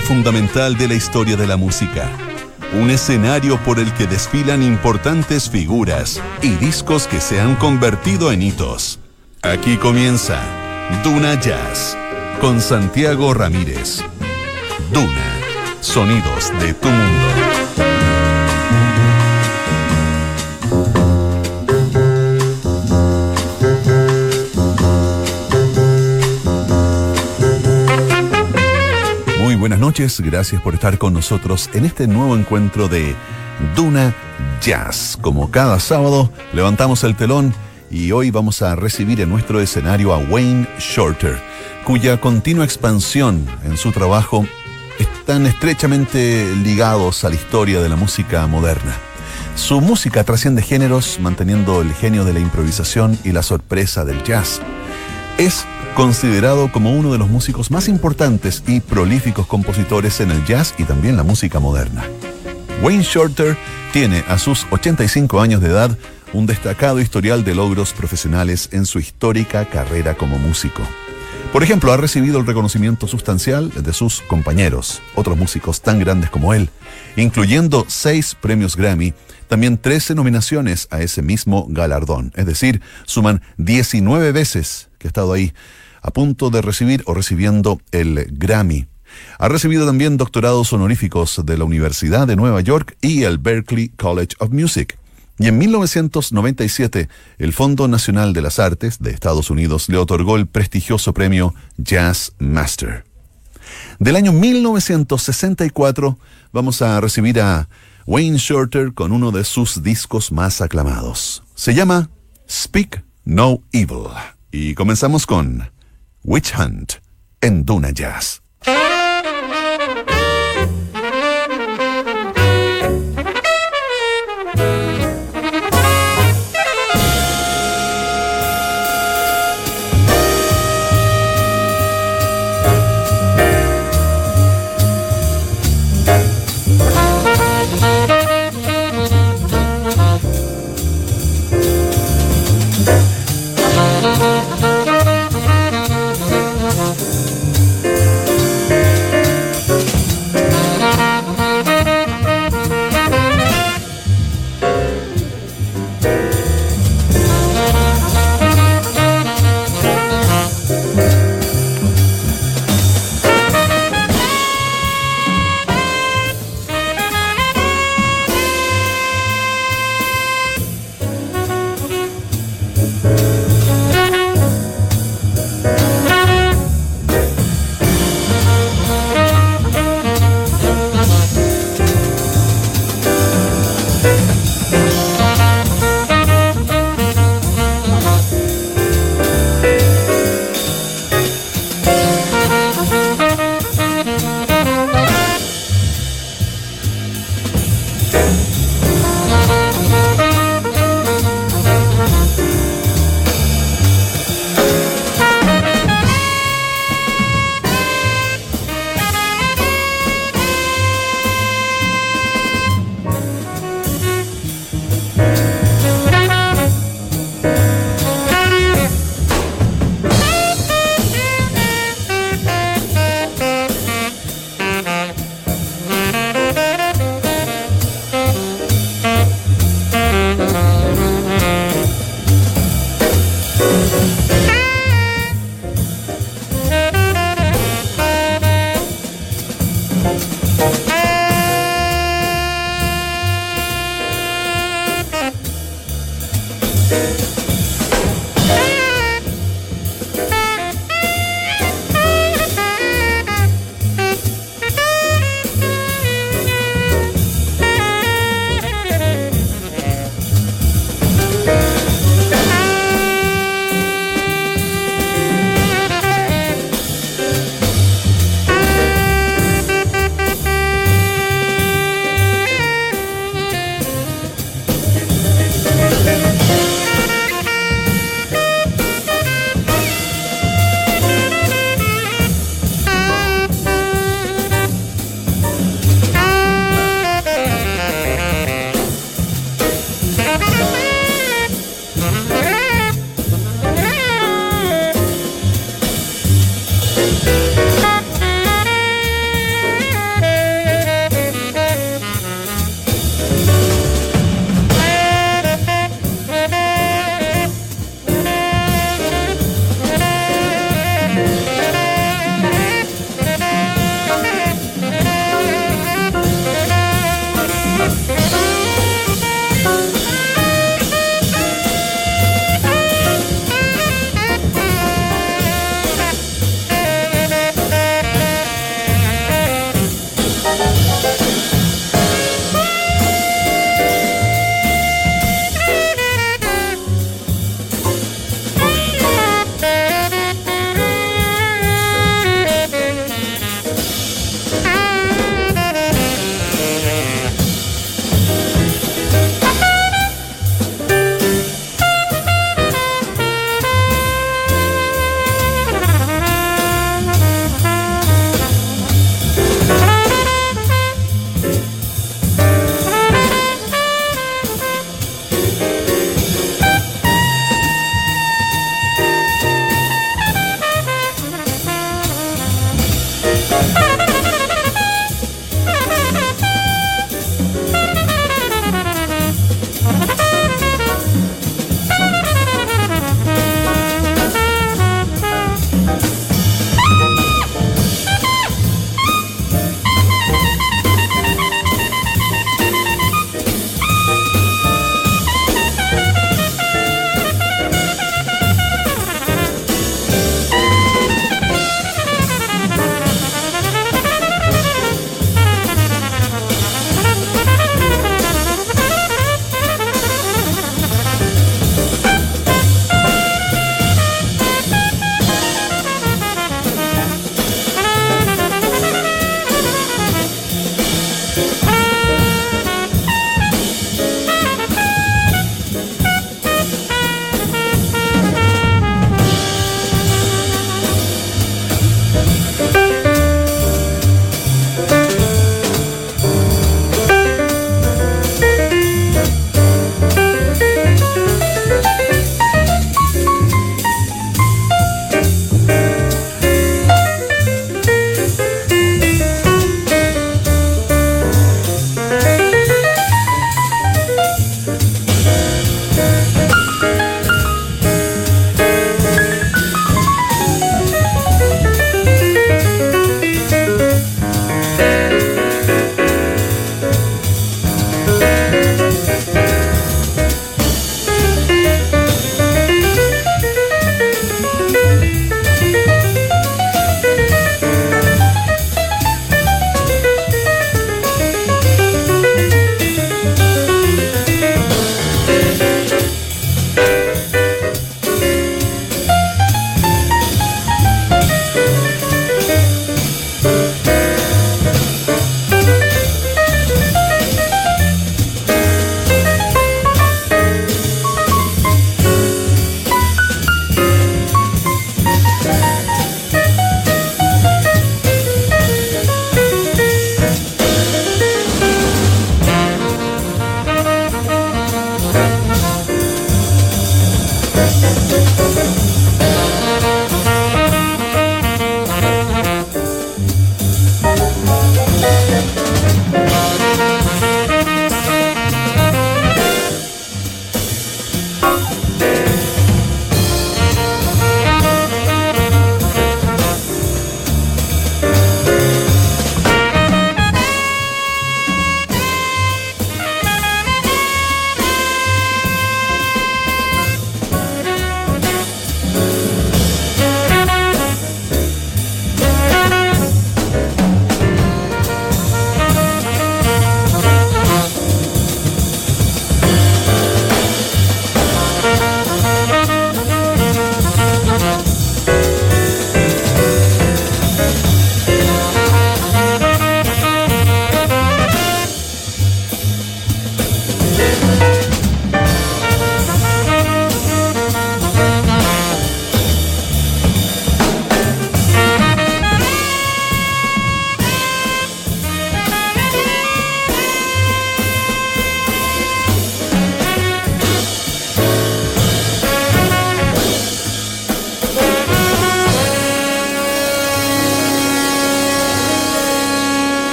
fundamental de la historia de la música. Un escenario por el que desfilan importantes figuras y discos que se han convertido en hitos. Aquí comienza Duna Jazz con Santiago Ramírez. Duna, sonidos de tu mundo. Gracias por estar con nosotros en este nuevo encuentro de Duna Jazz. Como cada sábado, levantamos el telón y hoy vamos a recibir en nuestro escenario a Wayne Shorter, cuya continua expansión en su trabajo están estrechamente ligados a la historia de la música moderna. Su música trasciende géneros, manteniendo el genio de la improvisación y la sorpresa del jazz. Es considerado como uno de los músicos más importantes y prolíficos compositores en el jazz y también la música moderna. Wayne Shorter tiene a sus 85 años de edad un destacado historial de logros profesionales en su histórica carrera como músico. Por ejemplo, ha recibido el reconocimiento sustancial de sus compañeros, otros músicos tan grandes como él, incluyendo seis premios Grammy, también 13 nominaciones a ese mismo galardón, es decir, suman 19 veces que ha estado ahí a punto de recibir o recibiendo el Grammy. Ha recibido también doctorados honoríficos de la Universidad de Nueva York y el Berklee College of Music. Y en 1997, el Fondo Nacional de las Artes de Estados Unidos le otorgó el prestigioso premio Jazz Master. Del año 1964 vamos a recibir a Wayne Shorter con uno de sus discos más aclamados. Se llama Speak No Evil. Y comenzamos con Witch Hunt en Duna Jazz.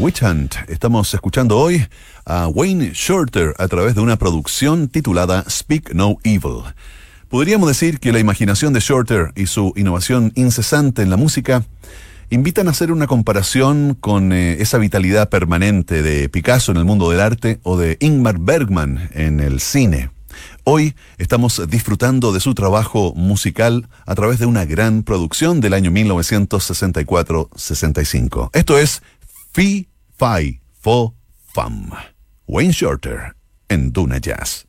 Witch Hunt. Estamos escuchando hoy a Wayne Shorter a través de una producción titulada Speak No Evil. Podríamos decir que la imaginación de Shorter y su innovación incesante en la música invitan a hacer una comparación con eh, esa vitalidad permanente de Picasso en el mundo del arte o de Ingmar Bergman en el cine. Hoy estamos disfrutando de su trabajo musical a través de una gran producción del año 1964-65. Esto es Fi Fi Fo Fam. Wayne Shorter en Duna Jazz.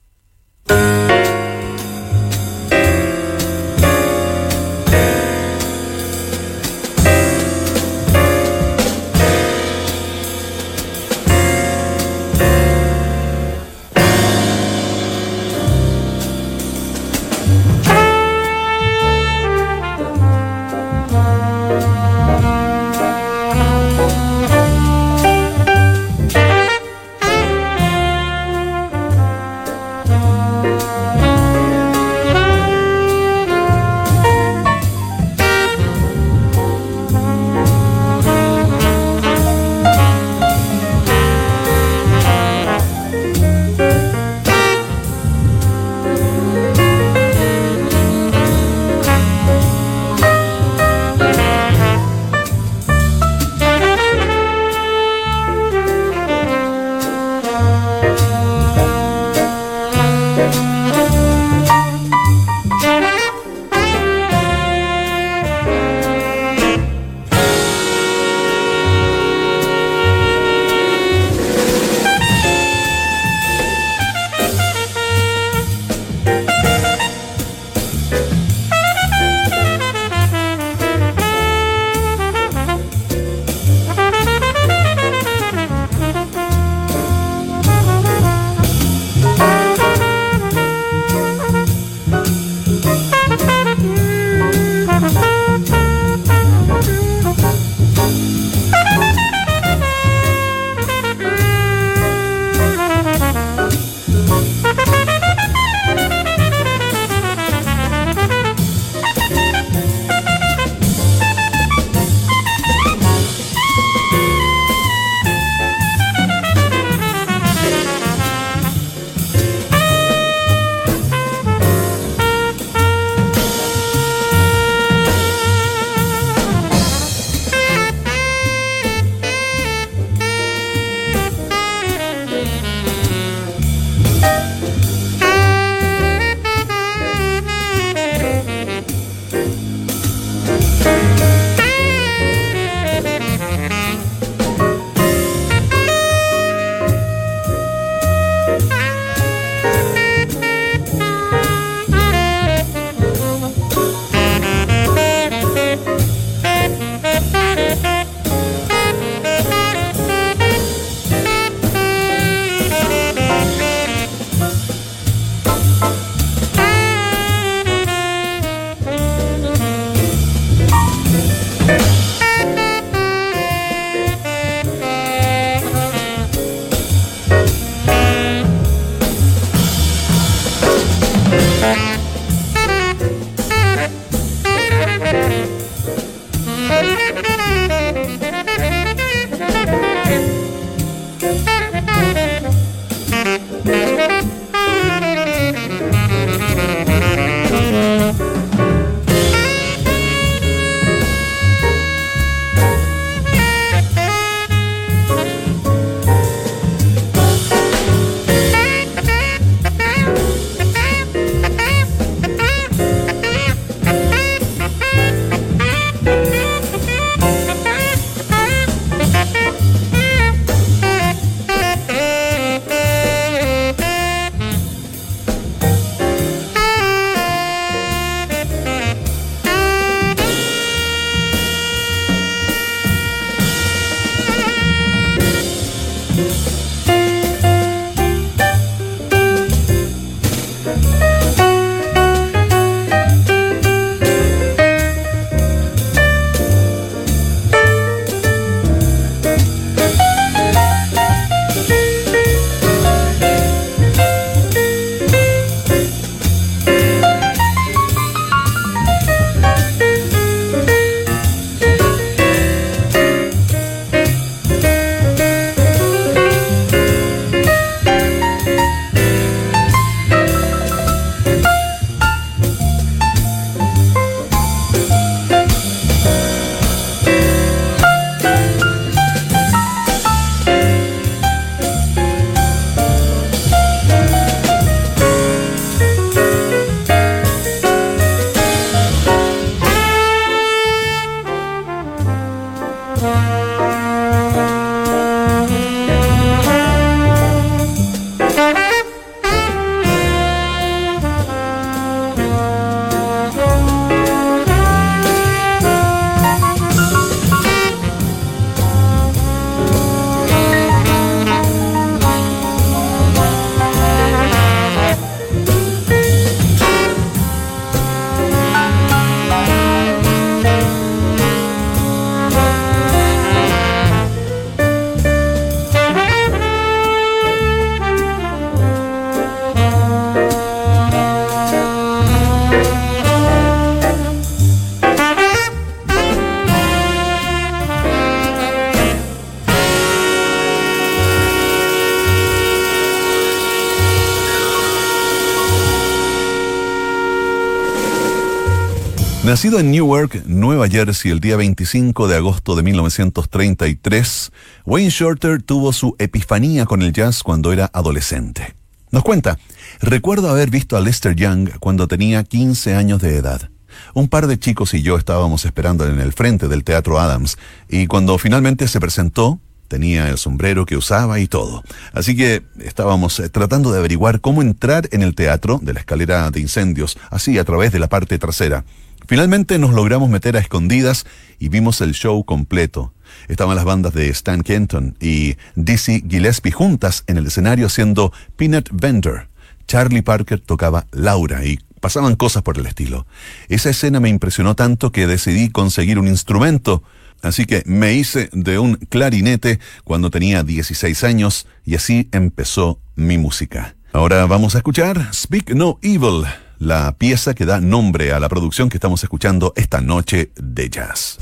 Nacido en Newark, Nueva Jersey, el día 25 de agosto de 1933, Wayne Shorter tuvo su epifanía con el jazz cuando era adolescente. Nos cuenta, recuerdo haber visto a Lester Young cuando tenía 15 años de edad. Un par de chicos y yo estábamos esperando en el frente del Teatro Adams, y cuando finalmente se presentó, tenía el sombrero que usaba y todo. Así que estábamos eh, tratando de averiguar cómo entrar en el teatro de la escalera de incendios, así a través de la parte trasera. Finalmente nos logramos meter a escondidas y vimos el show completo. Estaban las bandas de Stan Kenton y Dizzy Gillespie juntas en el escenario haciendo Peanut Vendor. Charlie Parker tocaba Laura y pasaban cosas por el estilo. Esa escena me impresionó tanto que decidí conseguir un instrumento, así que me hice de un clarinete cuando tenía 16 años y así empezó mi música. Ahora vamos a escuchar Speak No Evil la pieza que da nombre a la producción que estamos escuchando esta noche de jazz.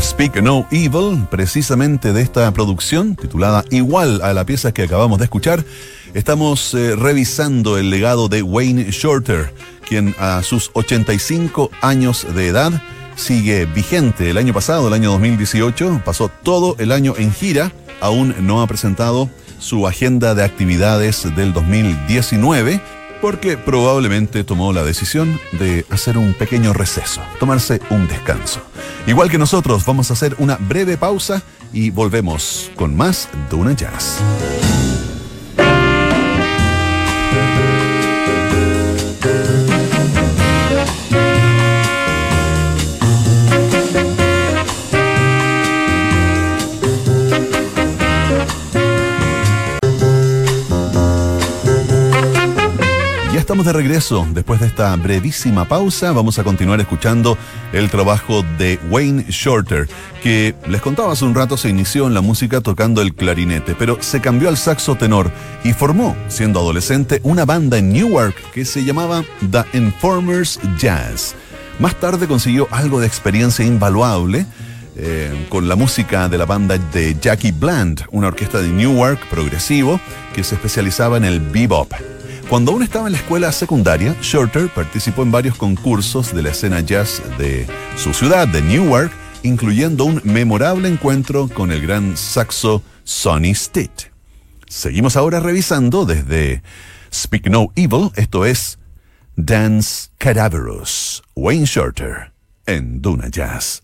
Speak No Evil, precisamente de esta producción, titulada igual a la pieza que acabamos de escuchar. Estamos eh, revisando el legado de Wayne Shorter, quien a sus 85 años de edad sigue vigente. El año pasado, el año 2018, pasó todo el año en gira, aún no ha presentado su agenda de actividades del 2019 porque probablemente tomó la decisión de hacer un pequeño receso, tomarse un descanso. Igual que nosotros, vamos a hacer una breve pausa y volvemos con más Duna Jazz. Estamos de regreso. Después de esta brevísima pausa, vamos a continuar escuchando el trabajo de Wayne Shorter, que les contaba hace un rato se inició en la música tocando el clarinete, pero se cambió al saxo tenor y formó, siendo adolescente, una banda en Newark que se llamaba The Informers Jazz. Más tarde consiguió algo de experiencia invaluable. Eh, con la música de la banda de Jackie Bland, una orquesta de Newark progresivo que se especializaba en el bebop. Cuando aún estaba en la escuela secundaria, Shorter participó en varios concursos de la escena jazz de su ciudad, de Newark, incluyendo un memorable encuentro con el gran saxo Sonny Stitt. Seguimos ahora revisando desde Speak No Evil, esto es Dance Cadaverous, Wayne Shorter, en Duna Jazz.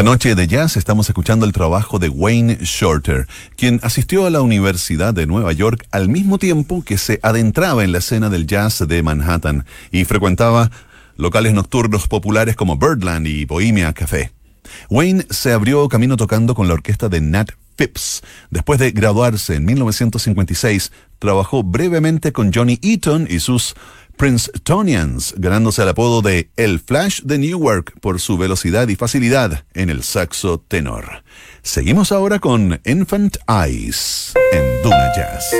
Esta noche de jazz estamos escuchando el trabajo de Wayne Shorter, quien asistió a la Universidad de Nueva York al mismo tiempo que se adentraba en la escena del jazz de Manhattan y frecuentaba locales nocturnos populares como Birdland y Bohemia Café. Wayne se abrió camino tocando con la orquesta de Nat Phipps. Después de graduarse en 1956, trabajó brevemente con Johnny Eaton y sus Princetonians, ganándose el apodo de El Flash de Newark por su velocidad y facilidad en el saxo tenor. Seguimos ahora con Infant Eyes en Duna Jazz.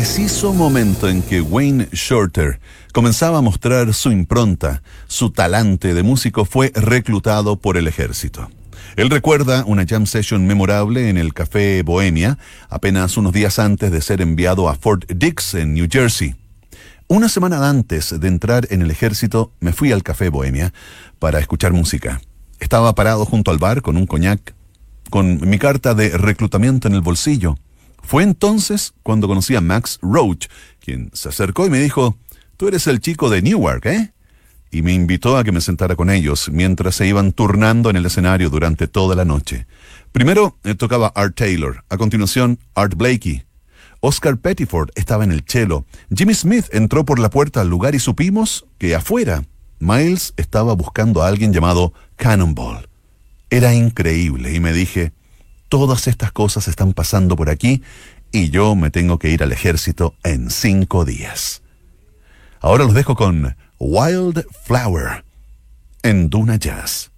Preciso momento en que Wayne Shorter comenzaba a mostrar su impronta, su talante de músico fue reclutado por el ejército. Él recuerda una jam session memorable en el Café Bohemia, apenas unos días antes de ser enviado a Fort Dix en New Jersey. Una semana antes de entrar en el ejército, me fui al Café Bohemia para escuchar música. Estaba parado junto al bar con un coñac, con mi carta de reclutamiento en el bolsillo. Fue entonces cuando conocí a Max Roach, quien se acercó y me dijo, tú eres el chico de Newark, ¿eh? Y me invitó a que me sentara con ellos mientras se iban turnando en el escenario durante toda la noche. Primero eh, tocaba Art Taylor, a continuación Art Blakey. Oscar Pettiford estaba en el cello. Jimmy Smith entró por la puerta al lugar y supimos que afuera Miles estaba buscando a alguien llamado Cannonball. Era increíble y me dije, todas estas cosas están pasando por aquí y yo me tengo que ir al ejército en cinco días. Ahora los dejo con Wild Flower en Duna Jazz.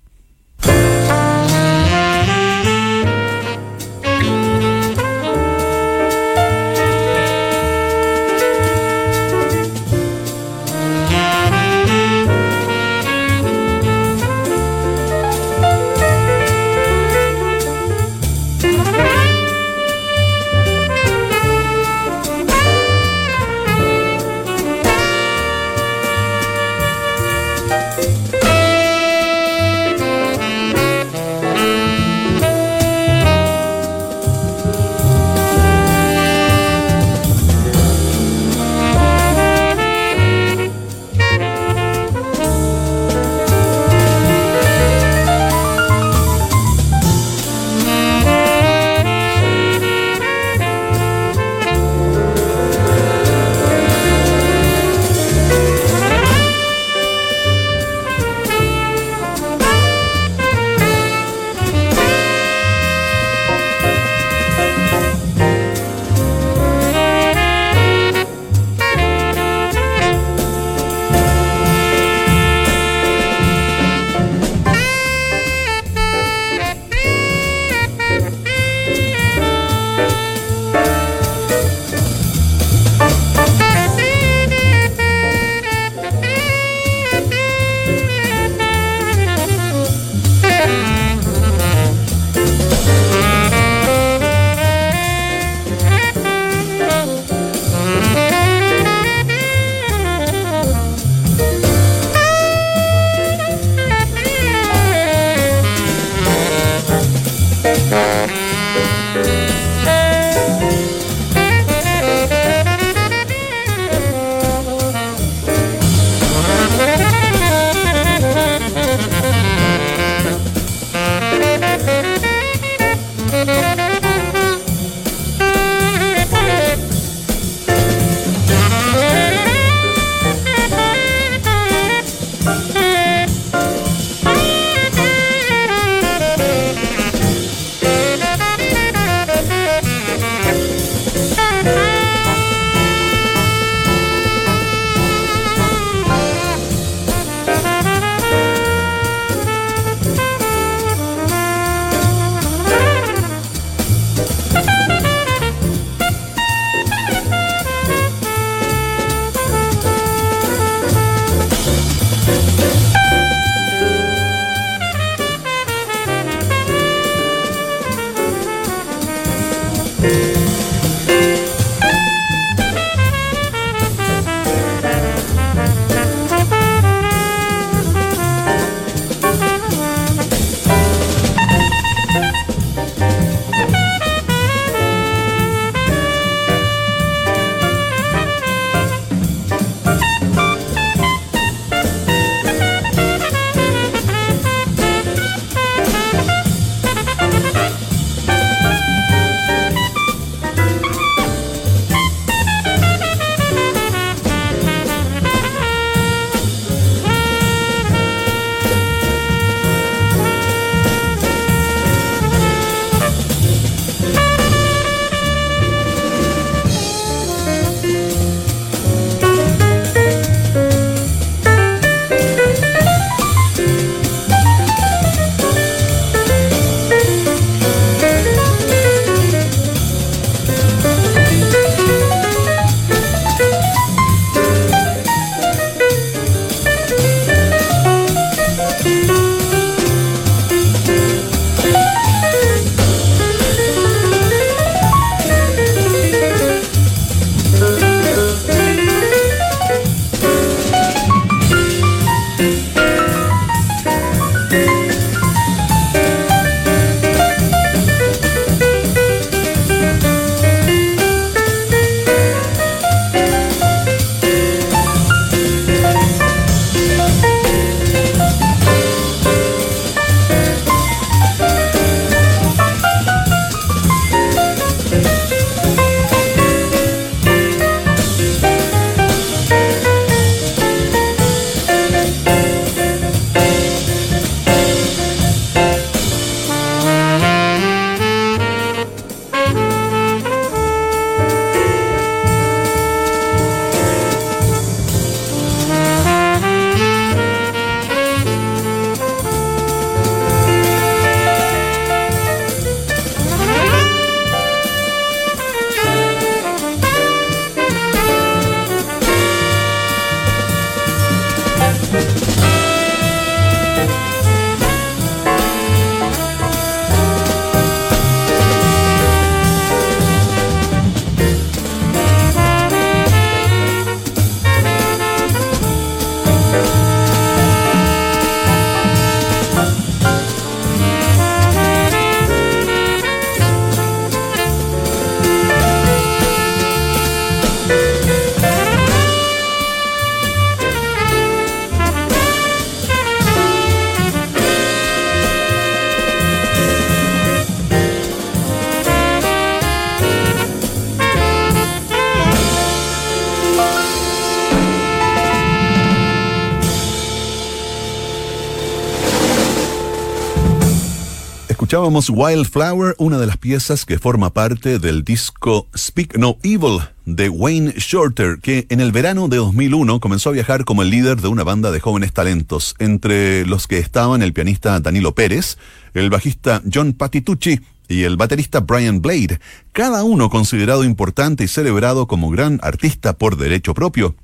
Escuchábamos Wildflower, una de las piezas que forma parte del disco Speak No Evil de Wayne Shorter, que en el verano de 2001 comenzó a viajar como el líder de una banda de jóvenes talentos, entre los que estaban el pianista Danilo Pérez, el bajista John Patitucci y el baterista Brian Blade, cada uno considerado importante y celebrado como gran artista por derecho propio.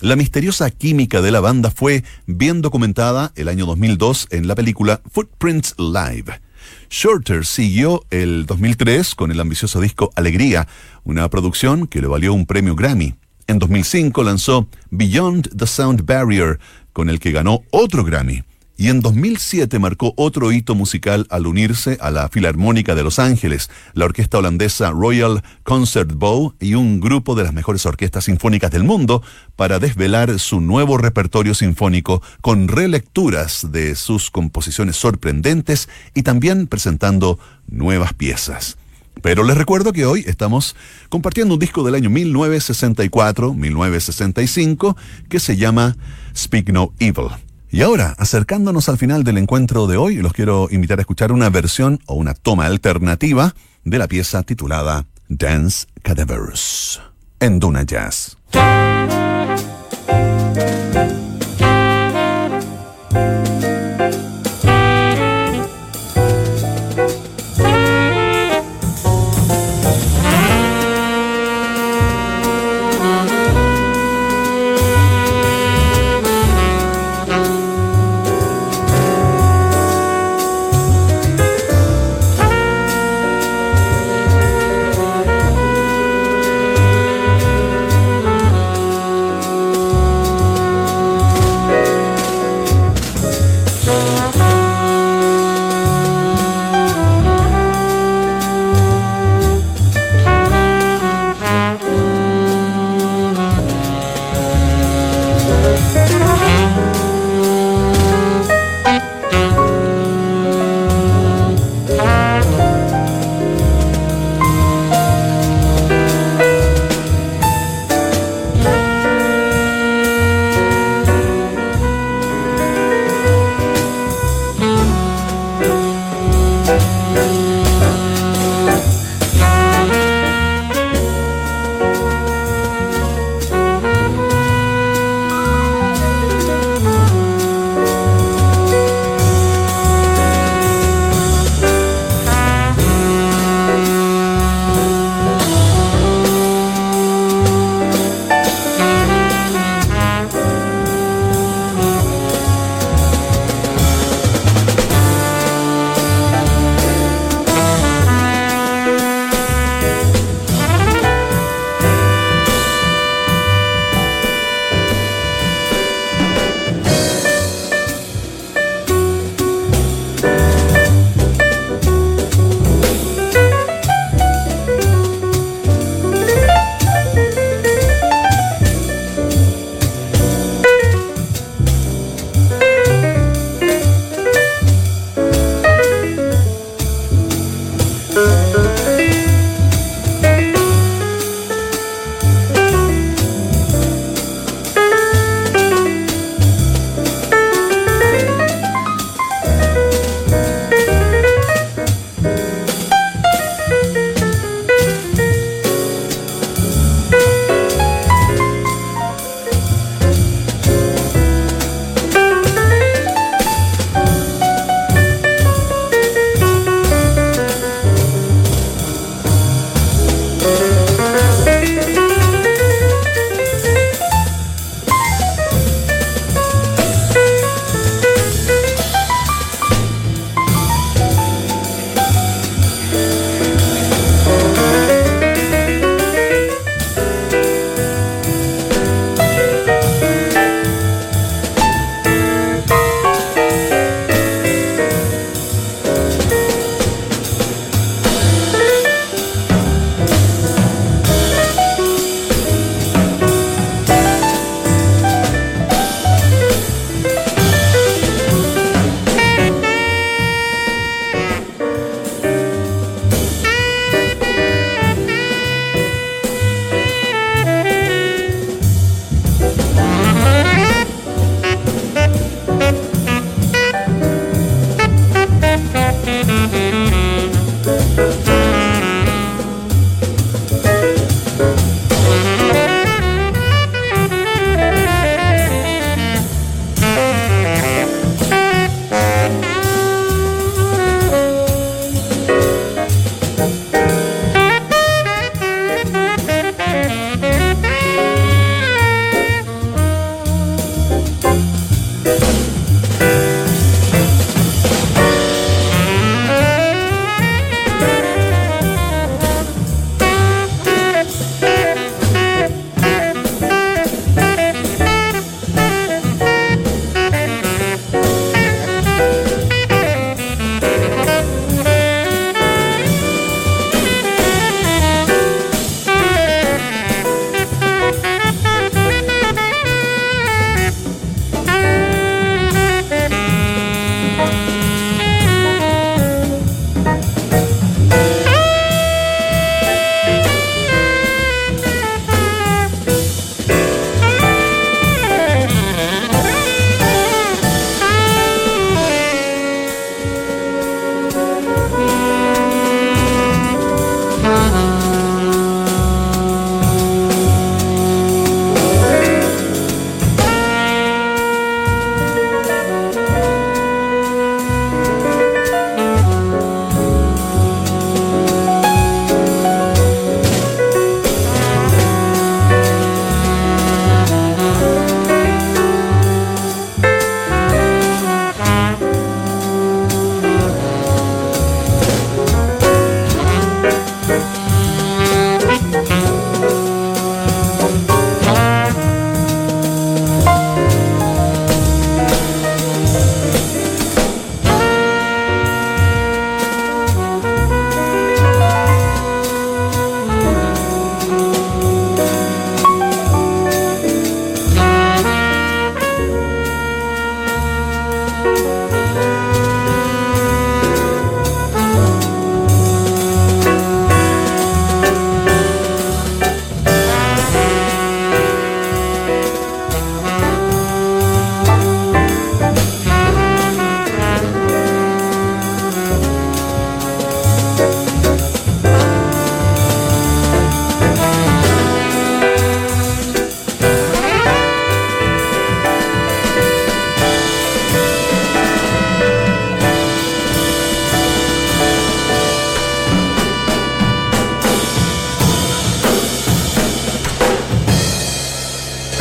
La misteriosa química de la banda fue bien documentada el año 2002 en la película Footprints Live. Shorter siguió el 2003 con el ambicioso disco Alegría, una producción que le valió un premio Grammy. En 2005 lanzó Beyond the Sound Barrier, con el que ganó otro Grammy y en 2007 marcó otro hito musical al unirse a la Filarmónica de Los Ángeles, la orquesta holandesa Royal Concert Bow y un grupo de las mejores orquestas sinfónicas del mundo para desvelar su nuevo repertorio sinfónico con relecturas de sus composiciones sorprendentes y también presentando nuevas piezas. Pero les recuerdo que hoy estamos compartiendo un disco del año 1964-1965 que se llama Speak No Evil. Y ahora, acercándonos al final del encuentro de hoy, los quiero invitar a escuchar una versión o una toma alternativa de la pieza titulada Dance Cadavers en Duna Jazz.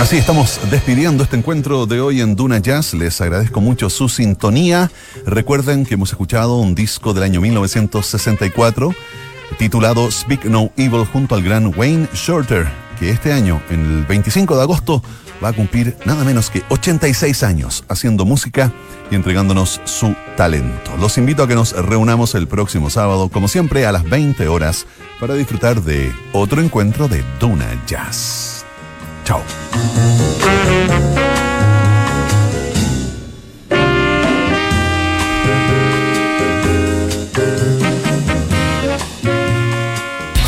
Así estamos despidiendo este encuentro de hoy en Duna Jazz. Les agradezco mucho su sintonía. Recuerden que hemos escuchado un disco del año 1964 titulado Speak No Evil junto al gran Wayne Shorter, que este año, en el 25 de agosto, va a cumplir nada menos que 86 años haciendo música y entregándonos su talento. Los invito a que nos reunamos el próximo sábado, como siempre, a las 20 horas, para disfrutar de otro encuentro de Duna Jazz. Chao.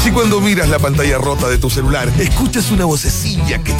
Si cuando miras la pantalla rota de tu celular, escuchas una vocecilla que